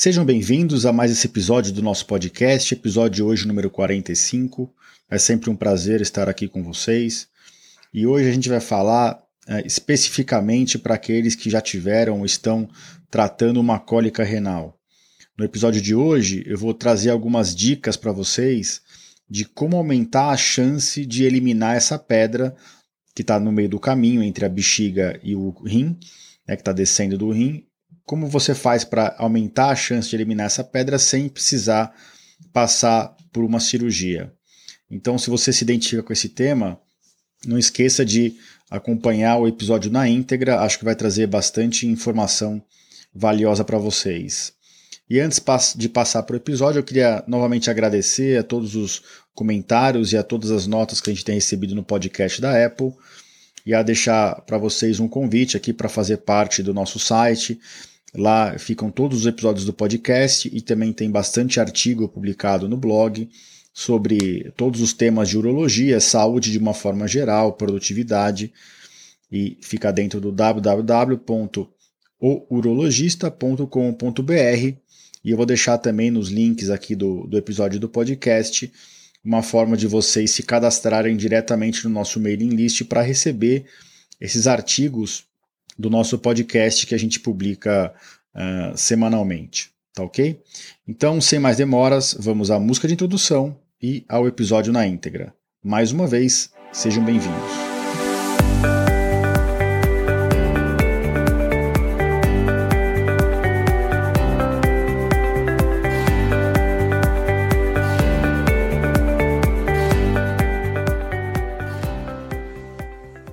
Sejam bem-vindos a mais esse episódio do nosso podcast, episódio hoje número 45. É sempre um prazer estar aqui com vocês. E hoje a gente vai falar é, especificamente para aqueles que já tiveram ou estão tratando uma cólica renal. No episódio de hoje, eu vou trazer algumas dicas para vocês de como aumentar a chance de eliminar essa pedra que está no meio do caminho entre a bexiga e o rim, né, que está descendo do rim. Como você faz para aumentar a chance de eliminar essa pedra sem precisar passar por uma cirurgia? Então, se você se identifica com esse tema, não esqueça de acompanhar o episódio na íntegra, acho que vai trazer bastante informação valiosa para vocês. E antes de passar para o episódio, eu queria novamente agradecer a todos os comentários e a todas as notas que a gente tem recebido no podcast da Apple e a deixar para vocês um convite aqui para fazer parte do nosso site. Lá ficam todos os episódios do podcast e também tem bastante artigo publicado no blog sobre todos os temas de urologia, saúde de uma forma geral, produtividade e fica dentro do www.ourologista.com.br e eu vou deixar também nos links aqui do, do episódio do podcast uma forma de vocês se cadastrarem diretamente no nosso mailing list para receber esses artigos do nosso podcast que a gente publica uh, semanalmente. Tá ok? Então, sem mais demoras, vamos à música de introdução e ao episódio na íntegra. Mais uma vez, sejam bem-vindos.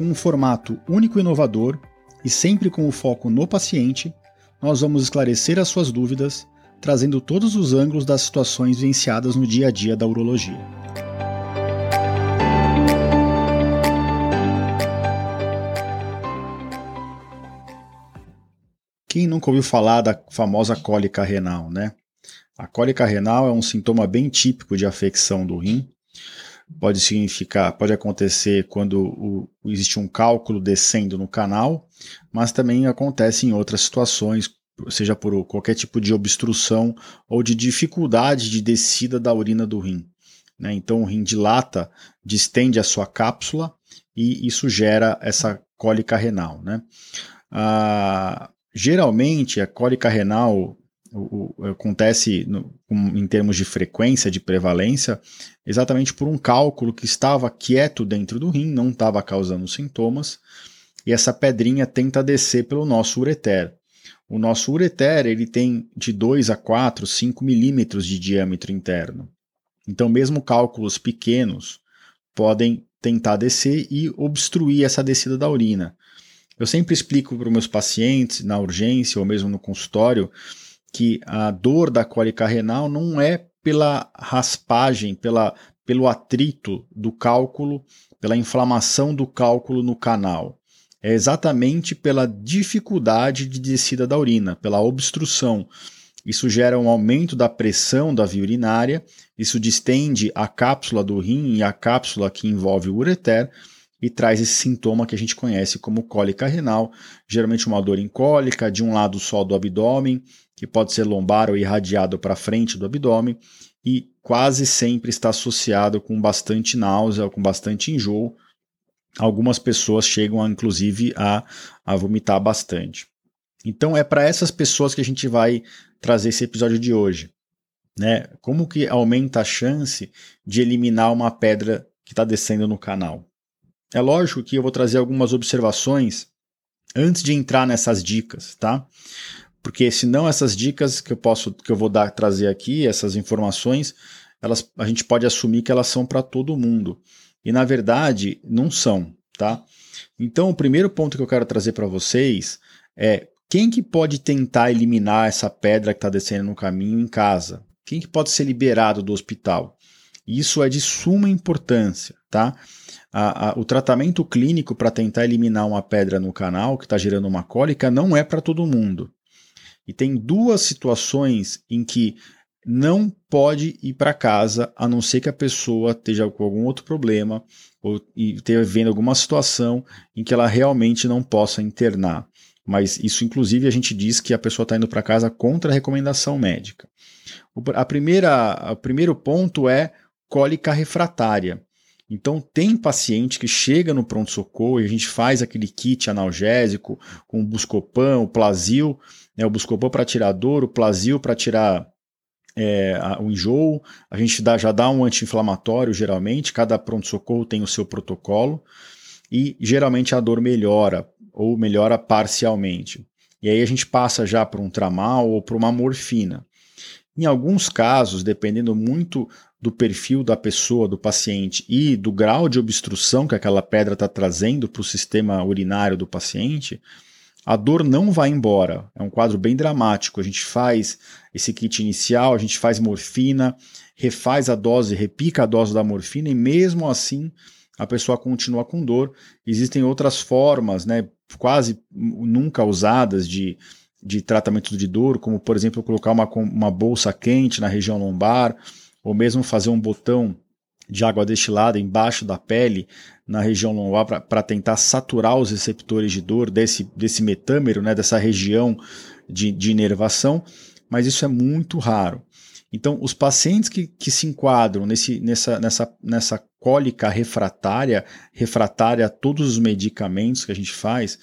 com um formato único e inovador e sempre com o foco no paciente, nós vamos esclarecer as suas dúvidas, trazendo todos os ângulos das situações vivenciadas no dia a dia da urologia. Quem nunca ouviu falar da famosa cólica renal, né? A cólica renal é um sintoma bem típico de afecção do rim, pode significar, pode acontecer quando o, existe um cálculo descendo no canal, mas também acontece em outras situações, seja por qualquer tipo de obstrução ou de dificuldade de descida da urina do rim. Né? Então o rim dilata, distende a sua cápsula e isso gera essa cólica renal. Né? Ah, geralmente a cólica renal o, o, acontece no, em termos de frequência, de prevalência, exatamente por um cálculo que estava quieto dentro do rim, não estava causando sintomas, e essa pedrinha tenta descer pelo nosso ureter. O nosso ureter ele tem de 2 a 4, 5 milímetros de diâmetro interno. Então, mesmo cálculos pequenos podem tentar descer e obstruir essa descida da urina. Eu sempre explico para os meus pacientes, na urgência ou mesmo no consultório, que a dor da cólica renal não é pela raspagem, pela, pelo atrito do cálculo, pela inflamação do cálculo no canal. É exatamente pela dificuldade de descida da urina, pela obstrução. Isso gera um aumento da pressão da via urinária, isso distende a cápsula do rim e a cápsula que envolve o ureter e traz esse sintoma que a gente conhece como cólica renal, geralmente uma dor incólica de um lado só do abdômen, que pode ser lombar ou irradiado para frente do abdômen e quase sempre está associado com bastante náusea, com bastante enjoo. Algumas pessoas chegam, a, inclusive, a, a vomitar bastante. Então é para essas pessoas que a gente vai trazer esse episódio de hoje. Né? Como que aumenta a chance de eliminar uma pedra que está descendo no canal? É lógico que eu vou trazer algumas observações antes de entrar nessas dicas, tá? Porque senão essas dicas que eu posso que eu vou dar trazer aqui, essas informações, elas a gente pode assumir que elas são para todo mundo. E na verdade não são, tá? Então o primeiro ponto que eu quero trazer para vocês é quem que pode tentar eliminar essa pedra que está descendo no caminho em casa? quem que pode ser liberado do hospital? Isso é de suma importância, tá? A, a, o tratamento clínico para tentar eliminar uma pedra no canal que está gerando uma cólica não é para todo mundo. E tem duas situações em que não pode ir para casa a não ser que a pessoa esteja com algum outro problema ou esteja vendo alguma situação em que ela realmente não possa internar. Mas isso, inclusive, a gente diz que a pessoa está indo para casa contra a recomendação médica. A primeira, o primeiro ponto é cólica refratária. Então, tem paciente que chega no pronto-socorro e a gente faz aquele kit analgésico com o Buscopan, o Plasil, né, o Buscopan para tirar dor, o Plasil para tirar é, o enjoo, a gente dá, já dá um anti-inflamatório geralmente, cada pronto-socorro tem o seu protocolo e geralmente a dor melhora ou melhora parcialmente. E aí a gente passa já para um tramal ou para uma morfina. Em alguns casos, dependendo muito do perfil da pessoa, do paciente e do grau de obstrução que aquela pedra está trazendo para o sistema urinário do paciente, a dor não vai embora. É um quadro bem dramático. A gente faz esse kit inicial, a gente faz morfina, refaz a dose, repica a dose da morfina e mesmo assim a pessoa continua com dor. Existem outras formas, né, quase nunca usadas de, de tratamento de dor, como por exemplo colocar uma, uma bolsa quente na região lombar, ou mesmo fazer um botão de água destilada embaixo da pele, na região lombar, para tentar saturar os receptores de dor desse, desse metâmero, né, dessa região de, de inervação, mas isso é muito raro. Então, os pacientes que, que se enquadram nesse, nessa, nessa, nessa cólica refratária, refratária a todos os medicamentos que a gente faz,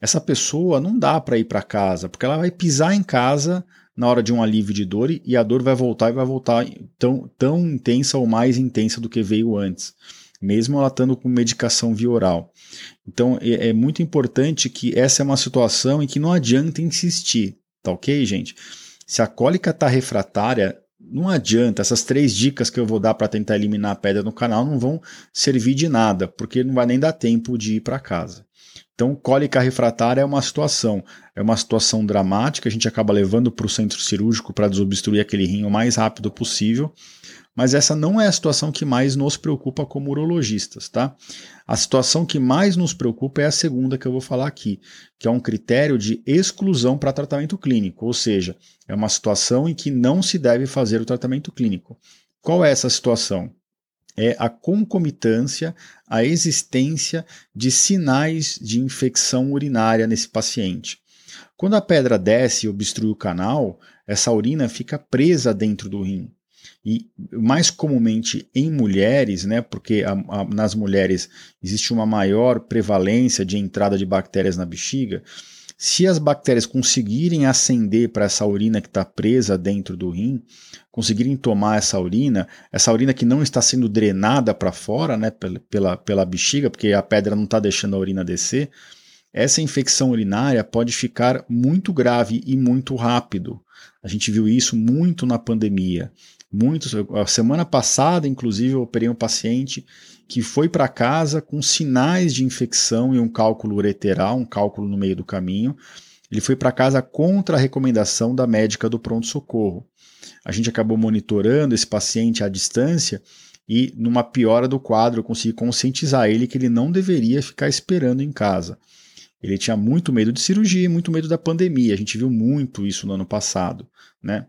essa pessoa não dá para ir para casa, porque ela vai pisar em casa na hora de um alívio de dor e a dor vai voltar e vai voltar tão, tão intensa ou mais intensa do que veio antes, mesmo ela estando com medicação via oral. Então é, é muito importante que essa é uma situação em que não adianta insistir, tá ok, gente? Se a cólica está refratária, não adianta, essas três dicas que eu vou dar para tentar eliminar a pedra no canal não vão servir de nada, porque não vai nem dar tempo de ir para casa. Então, cólica refratária é uma situação, é uma situação dramática, a gente acaba levando para o centro cirúrgico para desobstruir aquele rim o mais rápido possível, mas essa não é a situação que mais nos preocupa como urologistas, tá? A situação que mais nos preocupa é a segunda que eu vou falar aqui, que é um critério de exclusão para tratamento clínico, ou seja, é uma situação em que não se deve fazer o tratamento clínico. Qual é essa situação? É a concomitância, a existência de sinais de infecção urinária nesse paciente. Quando a pedra desce e obstrui o canal, essa urina fica presa dentro do rim. E mais comumente em mulheres, né, porque a, a, nas mulheres existe uma maior prevalência de entrada de bactérias na bexiga, se as bactérias conseguirem ascender para essa urina que está presa dentro do rim, conseguirem tomar essa urina, essa urina que não está sendo drenada para fora, né, pela, pela bexiga, porque a pedra não está deixando a urina descer, essa infecção urinária pode ficar muito grave e muito rápido. A gente viu isso muito na pandemia. Muitos, a semana passada, inclusive, eu operei um paciente que foi para casa com sinais de infecção e um cálculo ureteral, um cálculo no meio do caminho. Ele foi para casa contra a recomendação da médica do pronto-socorro. A gente acabou monitorando esse paciente à distância e, numa piora do quadro, eu consegui conscientizar ele que ele não deveria ficar esperando em casa. Ele tinha muito medo de cirurgia e muito medo da pandemia. A gente viu muito isso no ano passado, né?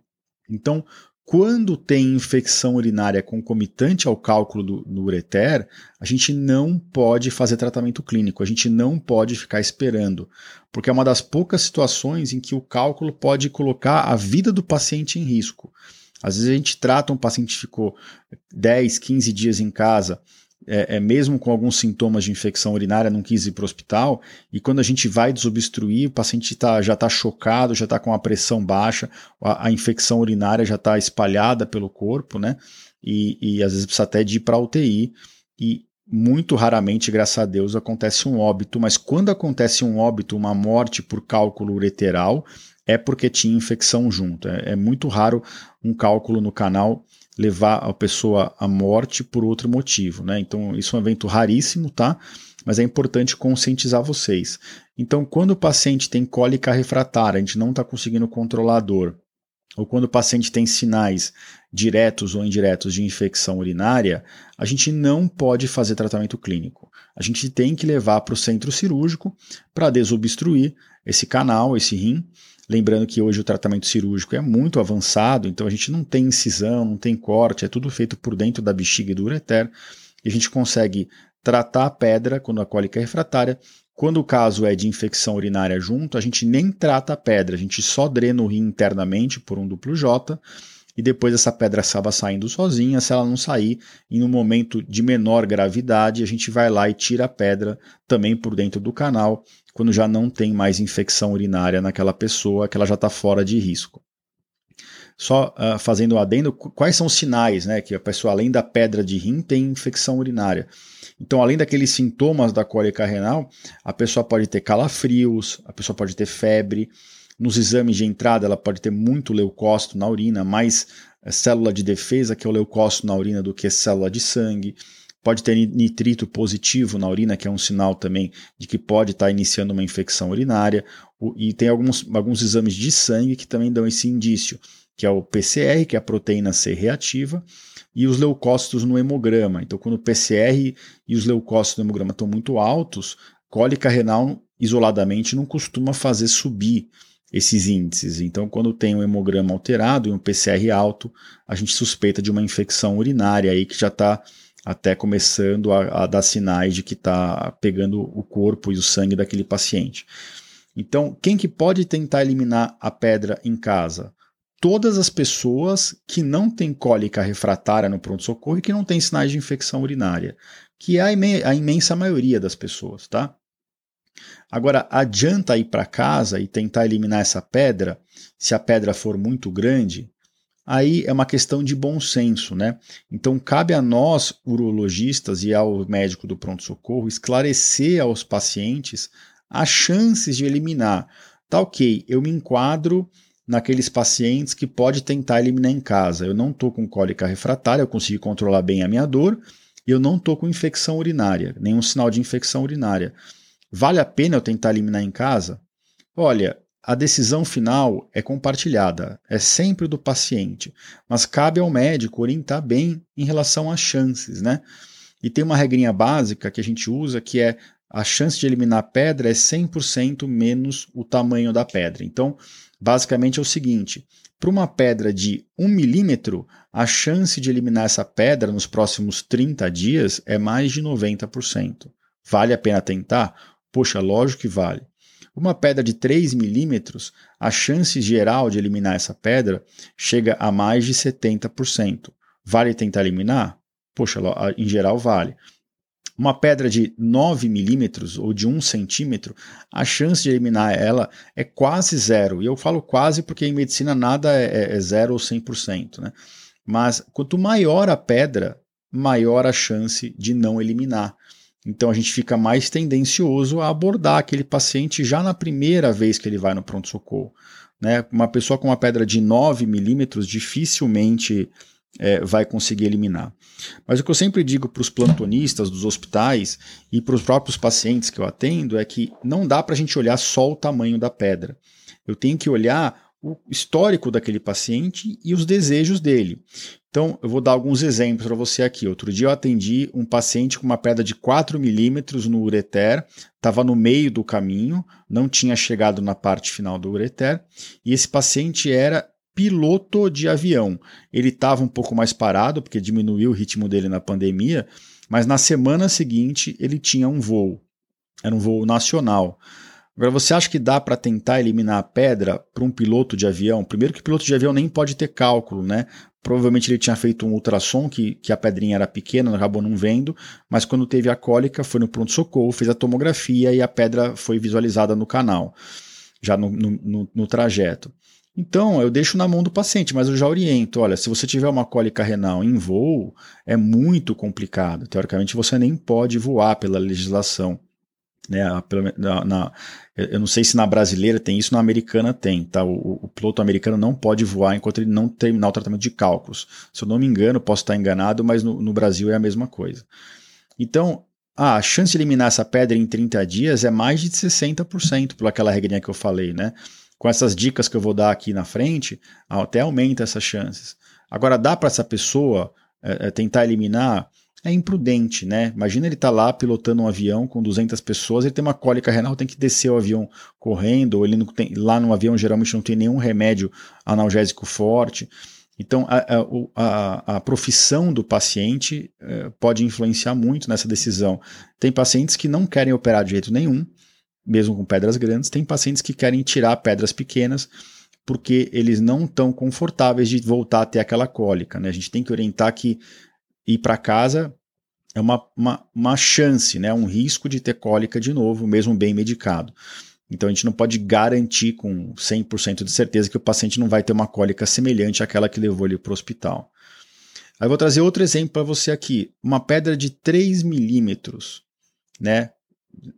Então, quando tem infecção urinária concomitante ao cálculo do, do ureter, a gente não pode fazer tratamento clínico, a gente não pode ficar esperando, porque é uma das poucas situações em que o cálculo pode colocar a vida do paciente em risco. Às vezes a gente trata um paciente que ficou 10, 15 dias em casa é, é, mesmo com alguns sintomas de infecção urinária, não quis ir para o hospital, e quando a gente vai desobstruir, o paciente tá, já está chocado, já está com a pressão baixa, a, a infecção urinária já está espalhada pelo corpo, né? E, e às vezes precisa até de ir para UTI, e muito raramente, graças a Deus, acontece um óbito, mas quando acontece um óbito, uma morte por cálculo ureteral, é porque tinha infecção junto. É, é muito raro um cálculo no canal levar a pessoa à morte por outro motivo, né? Então, isso é um evento raríssimo, tá? Mas é importante conscientizar vocês. Então, quando o paciente tem cólica refratária, a gente não está conseguindo controlar a dor, ou quando o paciente tem sinais diretos ou indiretos de infecção urinária, a gente não pode fazer tratamento clínico. A gente tem que levar para o centro cirúrgico para desobstruir esse canal, esse rim. Lembrando que hoje o tratamento cirúrgico é muito avançado, então a gente não tem incisão, não tem corte, é tudo feito por dentro da bexiga e do ureter. E a gente consegue tratar a pedra quando a cólica é refratária. Quando o caso é de infecção urinária junto, a gente nem trata a pedra, a gente só drena o rim internamente por um duplo J e depois essa pedra acaba saindo sozinha. Se ela não sair, em um momento de menor gravidade, a gente vai lá e tira a pedra também por dentro do canal, quando já não tem mais infecção urinária naquela pessoa, que ela já está fora de risco. Só uh, fazendo um adendo, quais são os sinais né, que a pessoa, além da pedra de rim, tem infecção urinária? Então, além daqueles sintomas da cólica renal, a pessoa pode ter calafrios, a pessoa pode ter febre. Nos exames de entrada, ela pode ter muito leucócito na urina, mais eh, célula de defesa, que é o leucócito na urina, do que célula de sangue. Pode ter nitrito positivo na urina, que é um sinal também de que pode estar iniciando uma infecção urinária. E tem alguns, alguns exames de sangue que também dão esse indício, que é o PCR, que é a proteína C reativa, e os leucócitos no hemograma. Então, quando o PCR e os leucócitos no hemograma estão muito altos, cólica renal isoladamente não costuma fazer subir esses índices. Então, quando tem um hemograma alterado e um PCR alto, a gente suspeita de uma infecção urinária aí que já está até começando a, a, dar sinais de que está pegando o corpo e o sangue daquele paciente. Então, quem que pode tentar eliminar a pedra em casa? todas as pessoas que não têm cólica refratária no pronto-socorro e que não têm sinais de infecção urinária, que é a, imensa maioria das pessoas, tá? Agora, adianta ir para casa e tentar eliminar essa pedra, se a pedra for muito grande, aí é uma questão de bom senso, né? Então, cabe a nós, urologistas e ao médico do pronto-socorro, esclarecer aos pacientes as chances de eliminar. Tá ok, eu me enquadro naqueles pacientes que pode tentar eliminar em casa. Eu não estou com cólica refratária, eu consigo controlar bem a minha dor, e eu não estou com infecção urinária, nenhum sinal de infecção urinária. Vale a pena eu tentar eliminar em casa? Olha, a decisão final é compartilhada, é sempre do paciente, mas cabe ao médico orientar bem em relação às chances, né? E tem uma regrinha básica que a gente usa que é a chance de eliminar a pedra é 100% menos o tamanho da pedra. Então, Basicamente é o seguinte: para uma pedra de 1 milímetro, a chance de eliminar essa pedra nos próximos 30 dias é mais de 90%. Vale a pena tentar? Poxa, lógico que vale. Uma pedra de 3 milímetros, a chance geral de eliminar essa pedra chega a mais de 70%. Vale tentar eliminar? Poxa, em geral vale. Uma pedra de 9 milímetros ou de 1 centímetro, a chance de eliminar ela é quase zero. E eu falo quase porque em medicina nada é, é, é zero ou 100%. Né? Mas quanto maior a pedra, maior a chance de não eliminar. Então a gente fica mais tendencioso a abordar aquele paciente já na primeira vez que ele vai no pronto-socorro. Né? Uma pessoa com uma pedra de 9 milímetros dificilmente é, vai conseguir eliminar. Mas o que eu sempre digo para os plantonistas dos hospitais e para os próprios pacientes que eu atendo é que não dá para a gente olhar só o tamanho da pedra. Eu tenho que olhar o histórico daquele paciente e os desejos dele. Então, eu vou dar alguns exemplos para você aqui. Outro dia eu atendi um paciente com uma pedra de 4 milímetros no ureter, estava no meio do caminho, não tinha chegado na parte final do ureter, e esse paciente era piloto de avião. Ele estava um pouco mais parado, porque diminuiu o ritmo dele na pandemia, mas na semana seguinte ele tinha um voo. Era um voo nacional. Agora, você acha que dá para tentar eliminar a pedra para um piloto de avião? Primeiro que piloto de avião nem pode ter cálculo, né? Provavelmente ele tinha feito um ultrassom, que, que a pedrinha era pequena, acabou não vendo, mas quando teve a cólica, foi no pronto-socorro, fez a tomografia e a pedra foi visualizada no canal, já no, no, no trajeto. Então, eu deixo na mão do paciente, mas eu já oriento. Olha, se você tiver uma cólica renal em voo, é muito complicado. Teoricamente, você nem pode voar pela legislação. Né, na, na, eu não sei se na brasileira tem isso, na americana tem. Tá? O, o, piloto americano não pode voar enquanto ele não terminar o tratamento de cálculos. Se eu não me engano, posso estar enganado, mas no, no Brasil é a mesma coisa. Então, ah, a chance de eliminar essa pedra em 30 dias é mais de 60% por aquela regrinha que eu falei, né? com essas dicas que eu vou dar aqui na frente, até aumenta essas chances. Agora, dá para essa pessoa é, é, tentar eliminar? É imprudente, né? Imagina ele tá lá pilotando um avião com 200 pessoas, ele tem uma cólica renal, tem que descer o avião correndo, ou ele não tem, lá no avião geralmente não tem nenhum remédio analgésico forte. Então, a, a, a, profissão do paciente eh, pode influenciar muito nessa decisão. Tem pacientes que não querem operar de jeito nenhum, mesmo com pedras grandes, tem pacientes que querem tirar pedras pequenas porque eles não estão confortáveis de voltar a ter aquela cólica. Né? A gente tem que orientar que ir para casa é uma, uma, uma chance, né? um risco de ter cólica de novo, mesmo bem medicado. Então a gente não pode garantir com 100% de certeza que o paciente não vai ter uma cólica semelhante àquela que levou ele para o hospital. Aí eu vou trazer outro exemplo para você aqui. Uma pedra de 3 milímetros, né?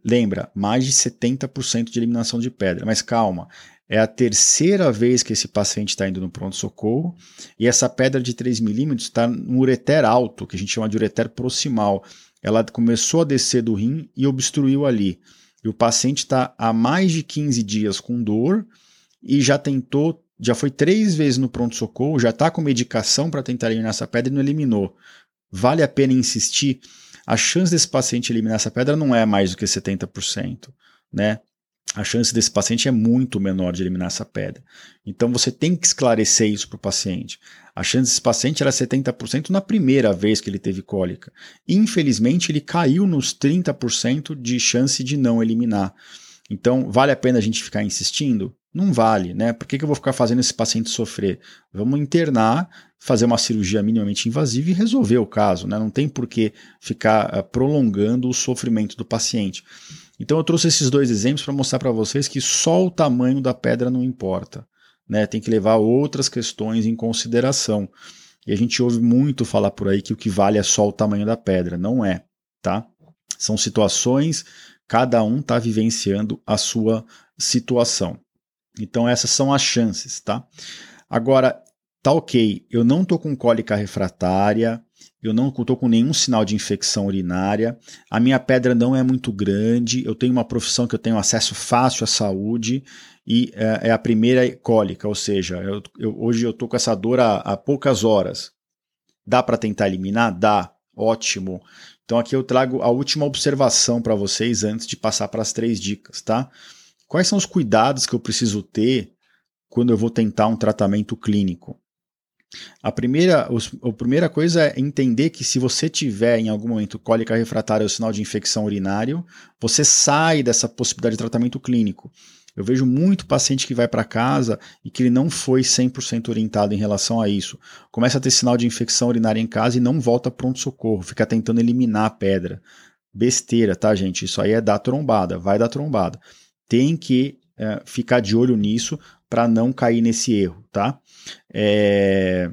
Lembra, mais de 70% de eliminação de pedra. Mas calma, é a terceira vez que esse paciente está indo no pronto-socorro e essa pedra de 3 milímetros está no ureter alto, que a gente chama de ureter proximal. Ela começou a descer do rim e obstruiu ali e o paciente está há mais de 15 dias com dor e já tentou, já foi três vezes no pronto-socorro, já está com medicação para tentar eliminar essa pedra e não eliminou. Vale a pena insistir? A chance desse paciente eliminar essa pedra não é mais do que 70%, né? A chance desse paciente é muito menor de eliminar essa pedra. Então você tem que esclarecer isso para o paciente. A chance desse paciente era 70% na primeira vez que ele teve cólica. Infelizmente, ele caiu nos 30% de chance de não eliminar. Então, vale a pena a gente ficar insistindo? Não vale, né? Por que, que eu vou ficar fazendo esse paciente sofrer? Vamos internar, fazer uma cirurgia minimamente invasiva e resolver o caso, né? Não tem por que ficar uh, prolongando o sofrimento do paciente. Então eu trouxe esses dois exemplos para mostrar para vocês que só o tamanho da pedra não importa. Né? Tem que levar outras questões em consideração. E a gente ouve muito falar por aí que o que vale é só o tamanho da pedra. Não é, tá? São situações, cada um está vivenciando a sua situação. Então essas são as chances, tá? Agora, tá ok, eu não tô com cólica refratária, eu não estou com nenhum sinal de infecção urinária, a minha pedra não é muito grande, eu tenho uma profissão que eu tenho acesso fácil à saúde e é, é a primeira cólica, ou seja, eu, eu, hoje eu estou com essa dor há, há poucas horas. Dá para tentar eliminar? Dá, ótimo. Então aqui eu trago a última observação para vocês antes de passar para as três dicas, tá? Quais são os cuidados que eu preciso ter quando eu vou tentar um tratamento clínico? A primeira, a primeira coisa é entender que se você tiver em algum momento cólica refratária ou sinal de infecção urinário, você sai dessa possibilidade de tratamento clínico. Eu vejo muito paciente que vai para casa e que ele não foi 100% orientado em relação a isso. Começa a ter sinal de infecção urinária em casa e não volta pronto-socorro, fica tentando eliminar a pedra. Besteira, tá, gente? Isso aí é dar trombada, vai dar trombada. Tem que é, ficar de olho nisso para não cair nesse erro, tá? É...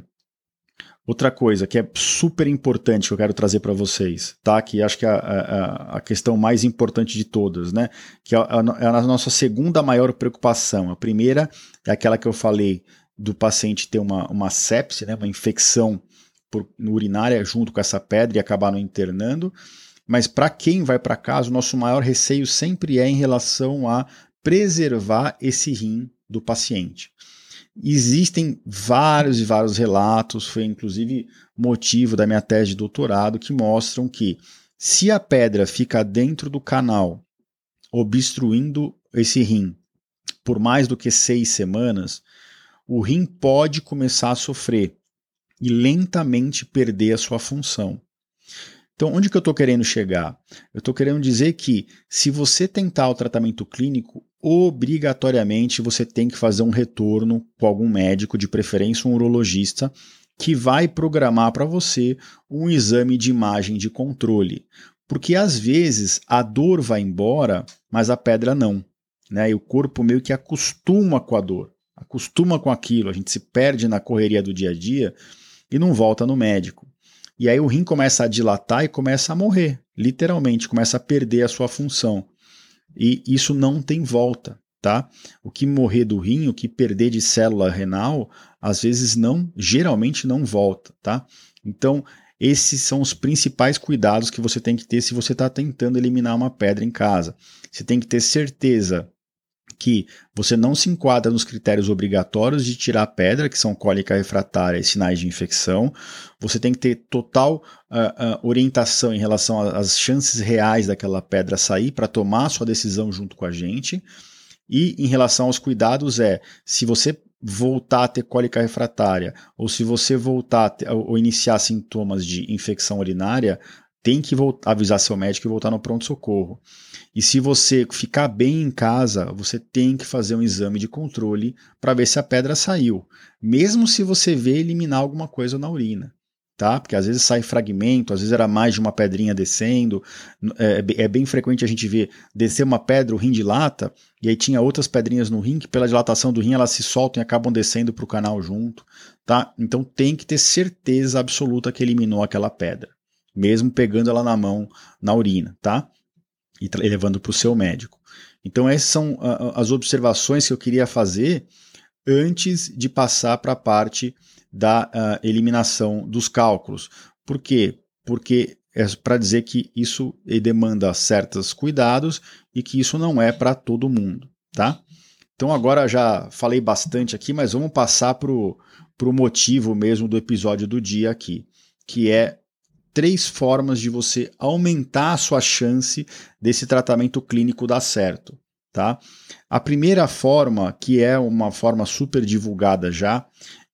Outra coisa que é super importante que eu quero trazer para vocês, tá? Que acho que é a, a, a, questão mais importante de todas, né? Que é a, é a nossa segunda maior preocupação. A primeira é aquela que eu falei do paciente ter uma, uma sepse, né? Uma infecção por, urinária junto com essa pedra e acabar no internando. Mas para quem vai para casa, o nosso maior receio sempre é em relação a preservar esse rim do paciente. Existem vários e vários relatos, foi inclusive motivo da minha tese de doutorado, que mostram que se a pedra fica dentro do canal, obstruindo esse rim por mais do que seis semanas, o rim pode começar a sofrer e lentamente perder a sua função. Então, onde que eu estou querendo chegar? Eu estou querendo dizer que se você tentar o tratamento clínico, obrigatoriamente você tem que fazer um retorno com algum médico, de preferência um urologista, que vai programar para você um exame de imagem de controle. Porque às vezes a dor vai embora, mas a pedra não. Né? E o corpo meio que acostuma com a dor, acostuma com aquilo, a gente se perde na correria do dia a dia e não volta no médico. E aí o rim começa a dilatar e começa a morrer, literalmente, começa a perder a sua função e isso não tem volta, tá? O que morrer do rim, o que perder de célula renal, às vezes não, geralmente não volta, tá? Então, esses são os principais cuidados que você tem que ter se você está tentando eliminar uma pedra em casa. Você tem que ter certeza que você não se enquadra nos critérios obrigatórios de tirar a pedra, que são cólica refratária e sinais de infecção. Você tem que ter total uh, uh, orientação em relação às chances reais daquela pedra sair para tomar sua decisão junto com a gente. E em relação aos cuidados é, se você voltar a ter cólica refratária ou se você voltar ter, ou iniciar sintomas de infecção urinária, tem que voltar, avisar seu médico e voltar no pronto-socorro. E se você ficar bem em casa, você tem que fazer um exame de controle para ver se a pedra saiu, mesmo se você vê eliminar alguma coisa na urina. Tá? Porque às vezes sai fragmento, às vezes era mais de uma pedrinha descendo. É, é, é bem frequente a gente ver descer uma pedra, o rim dilata, e aí tinha outras pedrinhas no rim que, pela dilatação do rim, elas se soltam e acabam descendo para o canal junto. Tá? Então tem que ter certeza absoluta que eliminou aquela pedra mesmo pegando ela na mão na urina, tá? E levando para o seu médico. Então, essas são as observações que eu queria fazer antes de passar para a parte da uh, eliminação dos cálculos. Por quê? Porque é para dizer que isso demanda certos cuidados e que isso não é para todo mundo, tá? Então agora já falei bastante aqui, mas vamos passar para o motivo mesmo do episódio do dia aqui, que é três formas de você aumentar a sua chance desse tratamento clínico dar certo. Tá? A primeira forma, que é uma forma super divulgada já,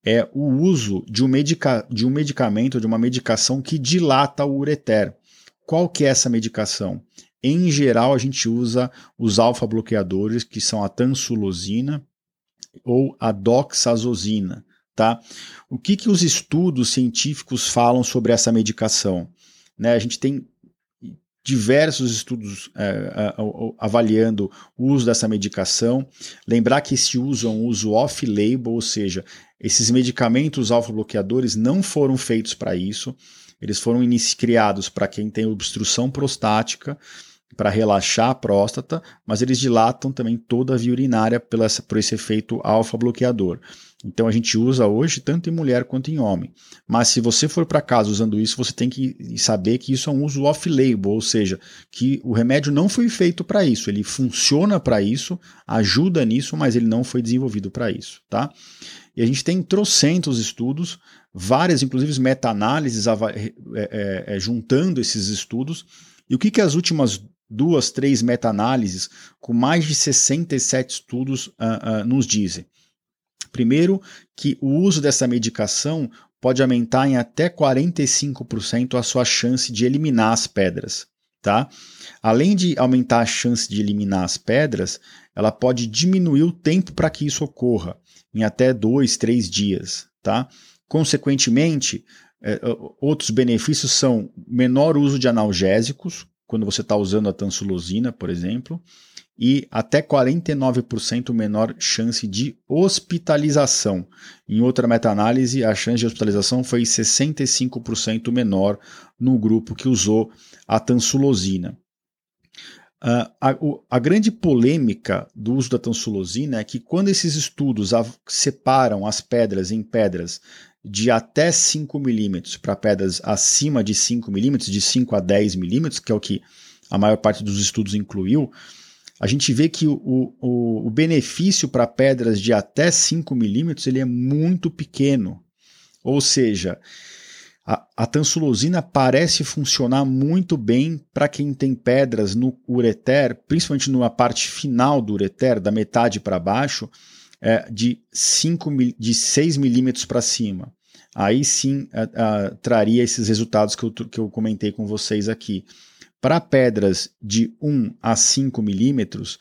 é o uso de um, medica de um medicamento, de uma medicação que dilata o ureter. Qual que é essa medicação? Em geral, a gente usa os alfa-bloqueadores, que são a tansulosina ou a doxazosina. Tá? O que, que os estudos científicos falam sobre essa medicação? Né, a gente tem diversos estudos é, avaliando o uso dessa medicação. Lembrar que uso é um uso off-label, ou seja, esses medicamentos alfa-bloqueadores não foram feitos para isso. Eles foram criados para quem tem obstrução prostática, para relaxar a próstata, mas eles dilatam também toda a via urinária por esse efeito alfa-bloqueador. Então a gente usa hoje tanto em mulher quanto em homem. Mas se você for para casa usando isso, você tem que saber que isso é um uso off-label, ou seja, que o remédio não foi feito para isso. Ele funciona para isso, ajuda nisso, mas ele não foi desenvolvido para isso, tá? E a gente tem trocentos estudos, várias, inclusive meta-análises é, é, é, juntando esses estudos. E o que, que as últimas duas, três meta-análises com mais de 67 estudos uh, uh, nos dizem? Primeiro, que o uso dessa medicação pode aumentar em até 45% a sua chance de eliminar as pedras. Tá? Além de aumentar a chance de eliminar as pedras, ela pode diminuir o tempo para que isso ocorra, em até dois, três dias. Tá? Consequentemente, é, outros benefícios são menor uso de analgésicos, quando você está usando a tansulosina, por exemplo, e até 49% menor chance de hospitalização. Em outra meta-análise, a chance de hospitalização foi 65% menor no grupo que usou a tansulosina. Uh, a, a, grande polêmica do uso da tansulosina é que quando esses estudos separam as pedras em pedras de até 5 milímetros para pedras acima de 5 milímetros, de 5 a 10 milímetros, que é o que a maior parte dos estudos incluiu, a gente vê que o, o, o benefício para pedras de até 5 milímetros ele é muito pequeno. Ou seja, a, a tansulosina parece funcionar muito bem para quem tem pedras no ureter, principalmente na parte final do ureter, da metade para baixo, é, de, 5, de 6 milímetros para cima. Aí sim traria esses resultados que eu, que eu comentei com vocês aqui. Para pedras de 1 a 5 milímetros,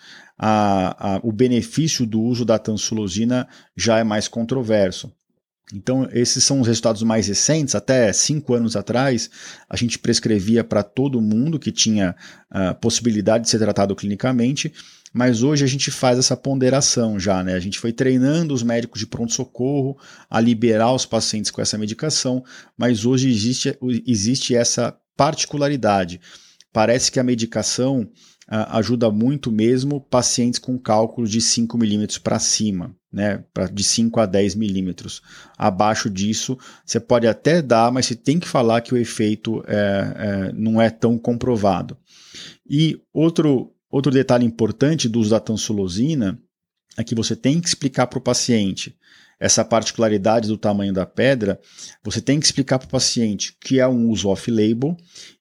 o benefício do uso da tansulosina já é mais controverso. Então, esses são os resultados mais recentes. Até cinco anos atrás, a gente prescrevia para todo mundo que tinha a possibilidade de ser tratado clinicamente, mas hoje a gente faz essa ponderação já, né? A gente foi treinando os médicos de pronto-socorro a liberar os pacientes com essa medicação, mas hoje existe, existe essa particularidade parece que a medicação uh, ajuda muito mesmo pacientes com cálculos de 5 milímetros para cima, né, pra, de 5 a 10 milímetros. Abaixo disso, você pode até dar, mas você tem que falar que o efeito é, é, não é tão comprovado. E outro, outro detalhe importante do uso da tansulosina é que você tem que explicar para o paciente essa particularidade do tamanho da pedra, você tem que explicar para o paciente que é um uso off-label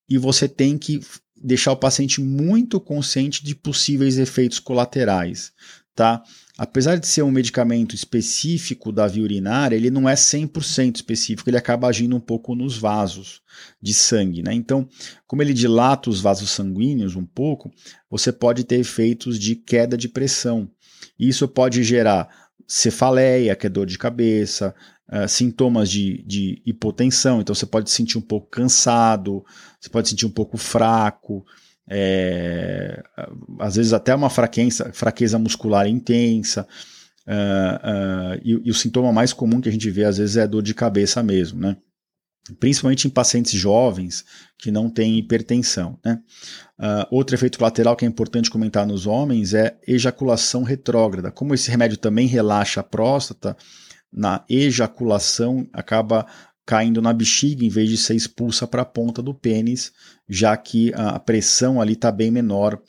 e você tem que deixar o paciente muito consciente de possíveis efeitos colaterais, tá? Apesar de ser um medicamento específico da via urinária, ele não é 100% específico, ele acaba agindo um pouco nos vasos de sangue, né? Então, como ele dilata os vasos sanguíneos um pouco, você pode ter efeitos de queda de pressão. Isso pode gerar cefaleia, que é dor de cabeça, uh, sintomas de, de hipotensão, então você pode se sentir um pouco cansado, você pode se sentir um pouco fraco, é, às vezes até uma fraqueza, fraqueza muscular intensa. Uh, uh, e, e, o sintoma mais comum que a gente vê às vezes é dor de cabeça mesmo, né? Principalmente em pacientes jovens que não têm hipertensão. Né? Uh, outro efeito colateral que é importante comentar nos homens é ejaculação retrógrada. Como esse remédio também relaxa a próstata, na ejaculação acaba caindo na bexiga em vez de ser expulsa para a ponta do pênis, já que a pressão ali está bem menor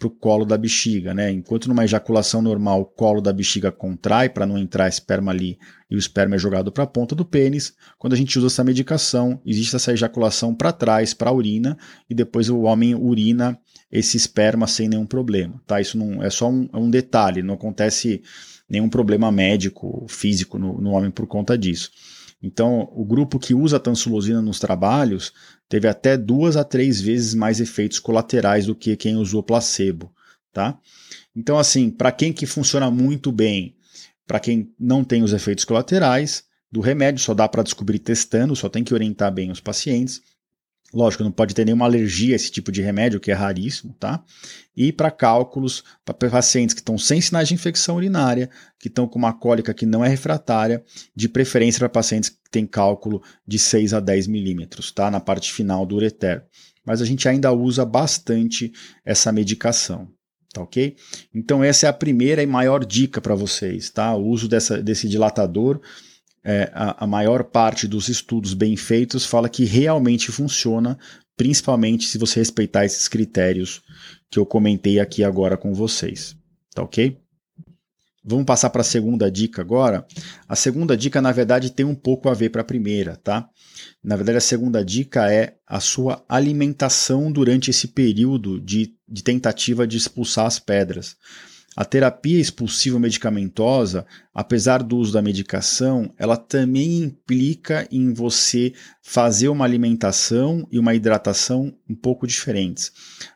para o colo da bexiga, né? Enquanto numa ejaculação normal o colo da bexiga contrai para não entrar esperma ali e o esperma é jogado para a ponta do pênis, quando a gente usa essa medicação, existe essa ejaculação para trás, para a urina, e depois o homem urina esse esperma sem nenhum problema, tá? Isso não é só um, é um detalhe, não acontece nenhum problema médico, físico no, no homem por conta disso. Então, o grupo que usa a tansulosina nos trabalhos teve até duas a três vezes mais efeitos colaterais do que quem usou placebo, tá? Então, assim, para quem que funciona muito bem, para quem não tem os efeitos colaterais do remédio, só dá para descobrir testando, só tem que orientar bem os pacientes. Lógico, não pode ter nenhuma alergia a esse tipo de remédio, que é raríssimo, tá? E para cálculos, para pacientes que estão sem sinais de infecção urinária, que estão com uma cólica que não é refratária, de preferência para pacientes que têm cálculo de 6 a 10 milímetros, tá? Na parte final do ureter. Mas a gente ainda usa bastante essa medicação, tá ok? Então essa é a primeira e maior dica para vocês, tá? O uso dessa, desse dilatador é, a, a maior parte dos estudos bem feitos fala que realmente funciona, principalmente se você respeitar esses critérios que eu comentei aqui agora com vocês. Tá ok? Vamos passar para a segunda dica agora. A segunda dica, na verdade, tem um pouco a ver para a primeira, tá? Na verdade, a segunda dica é a sua alimentação durante esse período de, de tentativa de expulsar as pedras. A terapia expulsiva medicamentosa, apesar do uso da medicação, ela também implica em você fazer uma alimentação e uma hidratação um pouco diferentes.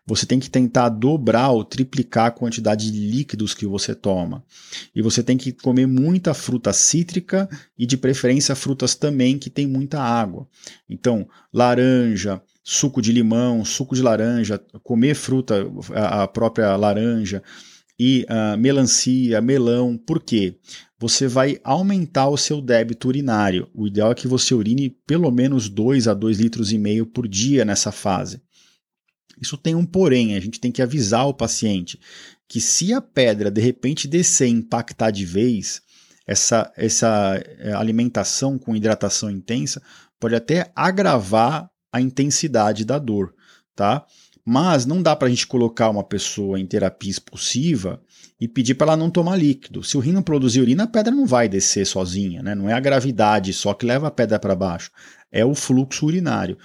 Você tem que tentar dobrar ou triplicar a quantidade de líquidos que você toma. E você tem que comer muita fruta cítrica e, de preferência, frutas também que têm muita água. Então, laranja, suco de limão, suco de laranja, comer fruta, a própria laranja e uh, melancia, melão, por quê? Você vai aumentar o seu débito urinário. O ideal é que você urine pelo menos 2 a 2 litros e meio por dia nessa fase. Isso tem um porém, a gente tem que avisar o paciente que se a pedra de repente descer e impactar de vez, essa, essa eh, alimentação com hidratação intensa pode até agravar a intensidade da dor, tá? Mas não dá para a gente colocar uma pessoa em terapia expulsiva e pedir para ela não tomar líquido. Se o rim não produzir urina, a pedra não vai descer sozinha, né? Não é a gravidade só que leva a pedra para baixo, é o fluxo urinário.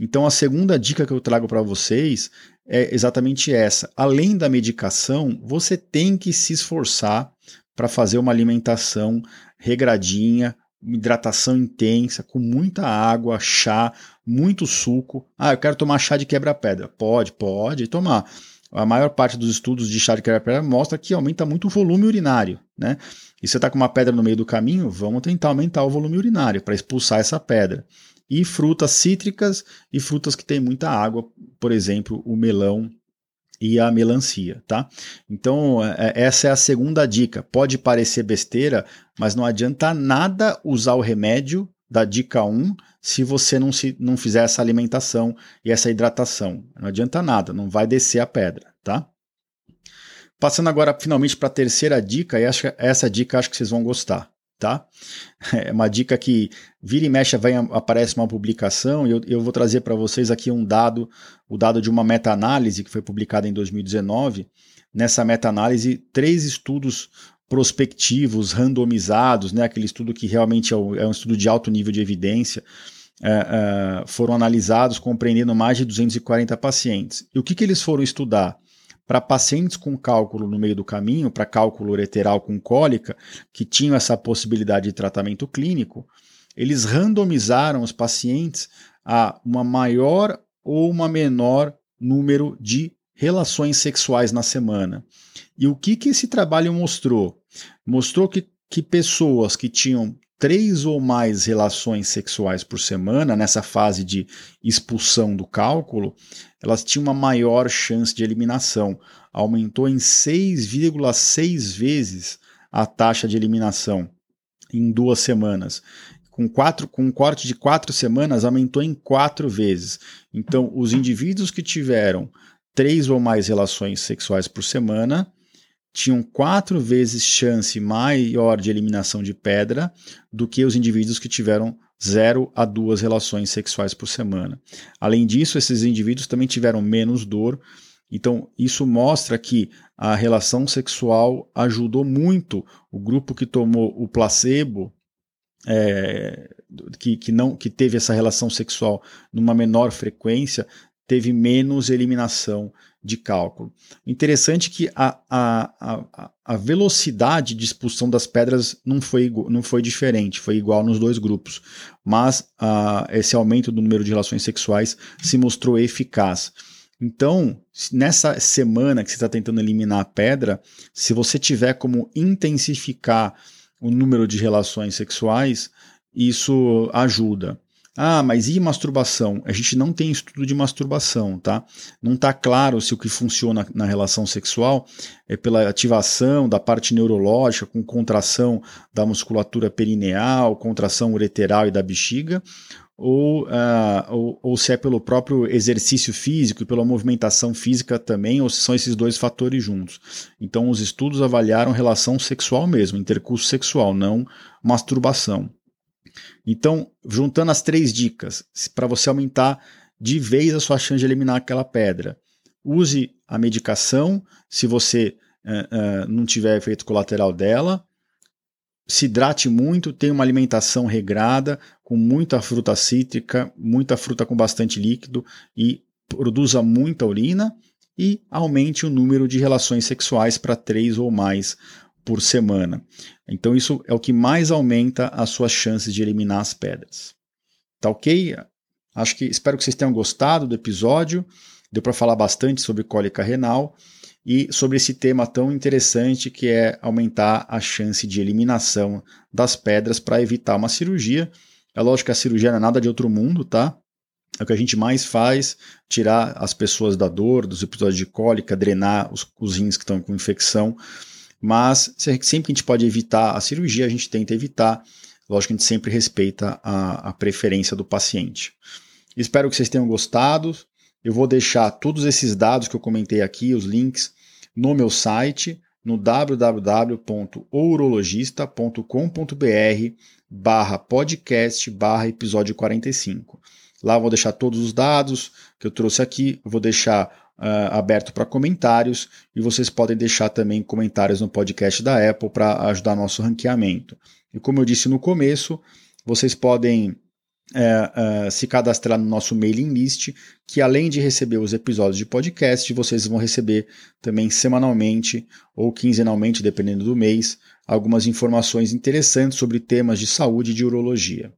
Então a segunda dica que eu trago para vocês é exatamente essa. Além da medicação, você tem que se esforçar para fazer uma alimentação regradinha, hidratação intensa, com muita água, chá, muito suco. Ah, eu quero tomar chá de quebra-pedra. Pode, pode tomar. A maior parte dos estudos de chá de quebra-pedra mostra que aumenta muito o volume urinário, né? E você está com uma pedra no meio do caminho, vamos tentar aumentar o volume urinário para expulsar essa pedra. E frutas cítricas e frutas que têm muita água, por exemplo, o melão e a melancia, tá? Então, é, essa é a segunda dica. Pode parecer besteira, mas não adianta nada usar o remédio da dica 1 se você não, se, não fizer essa alimentação e essa hidratação. Não adianta nada, não vai descer a pedra, tá? Passando agora finalmente para a terceira dica, e essa dica acho que vocês vão gostar tá? É uma dica que vira e mexe vai aparece uma publicação e eu, eu vou trazer para vocês aqui um dado, o dado de uma meta-análise que foi publicada em 2019. Nessa meta-análise, três estudos prospectivos, randomizados, né, aquele estudo que realmente é, é um estudo de alto nível de evidência, é, é, foram analisados compreendendo mais de 240 pacientes. E o que, que eles foram estudar? Para pacientes com cálculo no meio do caminho, para cálculo ureteral com cólica, que tinham essa possibilidade de tratamento clínico, eles randomizaram os pacientes a uma maior ou uma menor número de relações sexuais na semana. E o que, que esse trabalho mostrou? Mostrou que, que pessoas que tinham três ou mais relações sexuais por semana, nessa fase de expulsão do cálculo, elas tinham uma maior chance de eliminação. Aumentou em 6,6 vezes a taxa de eliminação em duas semanas com, quatro, com um corte de quatro semanas, aumentou em quatro vezes. Então, os indivíduos que tiveram três ou mais relações sexuais por semana tinham quatro vezes chance maior de eliminação de pedra do que os indivíduos que tiveram zero a duas relações sexuais por semana. Além disso, esses indivíduos também tiveram menos dor. Então, isso mostra que a relação sexual ajudou muito o grupo que tomou o placebo é, que, que, não, que teve essa relação sexual numa menor frequência, teve menos eliminação de cálculo. Interessante que a, a, a, a velocidade de expulsão das pedras não foi, não foi diferente, foi igual nos dois grupos, mas a, esse aumento do número de relações sexuais se mostrou eficaz. Então, nessa semana que você está tentando eliminar a pedra, se você tiver como intensificar o número de relações sexuais, isso ajuda. Ah, mas e masturbação? A gente não tem estudo de masturbação, tá? Não está claro se o que funciona na relação sexual é pela ativação da parte neurológica, com contração da musculatura perineal, contração ureteral e da bexiga, ou, uh, ou, ou, se é pelo próprio exercício físico e pela movimentação física também, ou se são esses dois fatores juntos. Então, os estudos avaliaram relação sexual mesmo, intercurso sexual, não masturbação. Então, juntando as três dicas, para você aumentar de vez a sua chance de eliminar aquela pedra, use a medicação se você uh, uh, não tiver efeito colateral dela. Se hidrate muito, tenha uma alimentação regrada, com muita fruta cítrica, muita fruta com bastante líquido e produza muita urina. E aumente o número de relações sexuais para três ou mais por semana. Então isso é o que mais aumenta as suas chances de eliminar as pedras. Tá ok? Acho que espero que vocês tenham gostado do episódio. Deu para falar bastante sobre cólica renal e sobre esse tema tão interessante que é aumentar a chance de eliminação das pedras para evitar uma cirurgia. É lógico que a cirurgia não é nada de outro mundo, tá? É o que a gente mais faz, tirar as pessoas da dor, dos episódios de cólica, drenar os, os rins que estão com infecção. Mas sempre que a gente pode evitar a cirurgia, a gente tenta evitar. Lógico que a gente sempre respeita a, a preferência do paciente. Espero que vocês tenham gostado. Eu vou deixar todos esses dados que eu comentei aqui, os links, no meu site, no www.ourologista.com.br barra podcast barra episódio 45. Lá vou deixar todos os dados que eu trouxe aqui, vou deixar uh, aberto para comentários e vocês podem deixar também comentários no podcast da Apple para ajudar nosso ranqueamento. E como eu disse no começo, vocês podem é, se cadastrar no nosso mailing list, que além de receber os episódios de podcast, vocês vão receber também semanalmente ou quinzenalmente, dependendo do mês, algumas informações interessantes sobre temas de saúde e de urologia.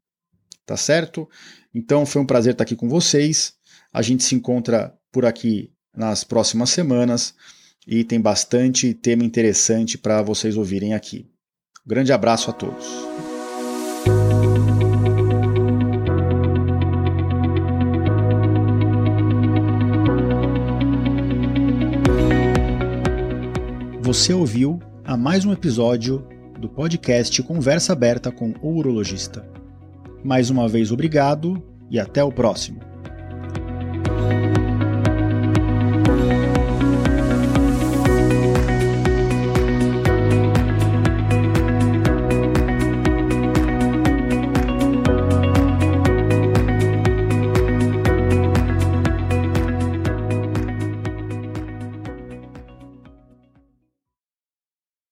Tá certo? Então foi um prazer estar aqui com vocês. A gente se encontra por aqui nas próximas semanas e tem bastante tema interessante para vocês ouvirem aqui. Grande abraço a todos. Você ouviu a mais um episódio do podcast Conversa Aberta com o Urologista. Mais uma vez, obrigado e até o próximo.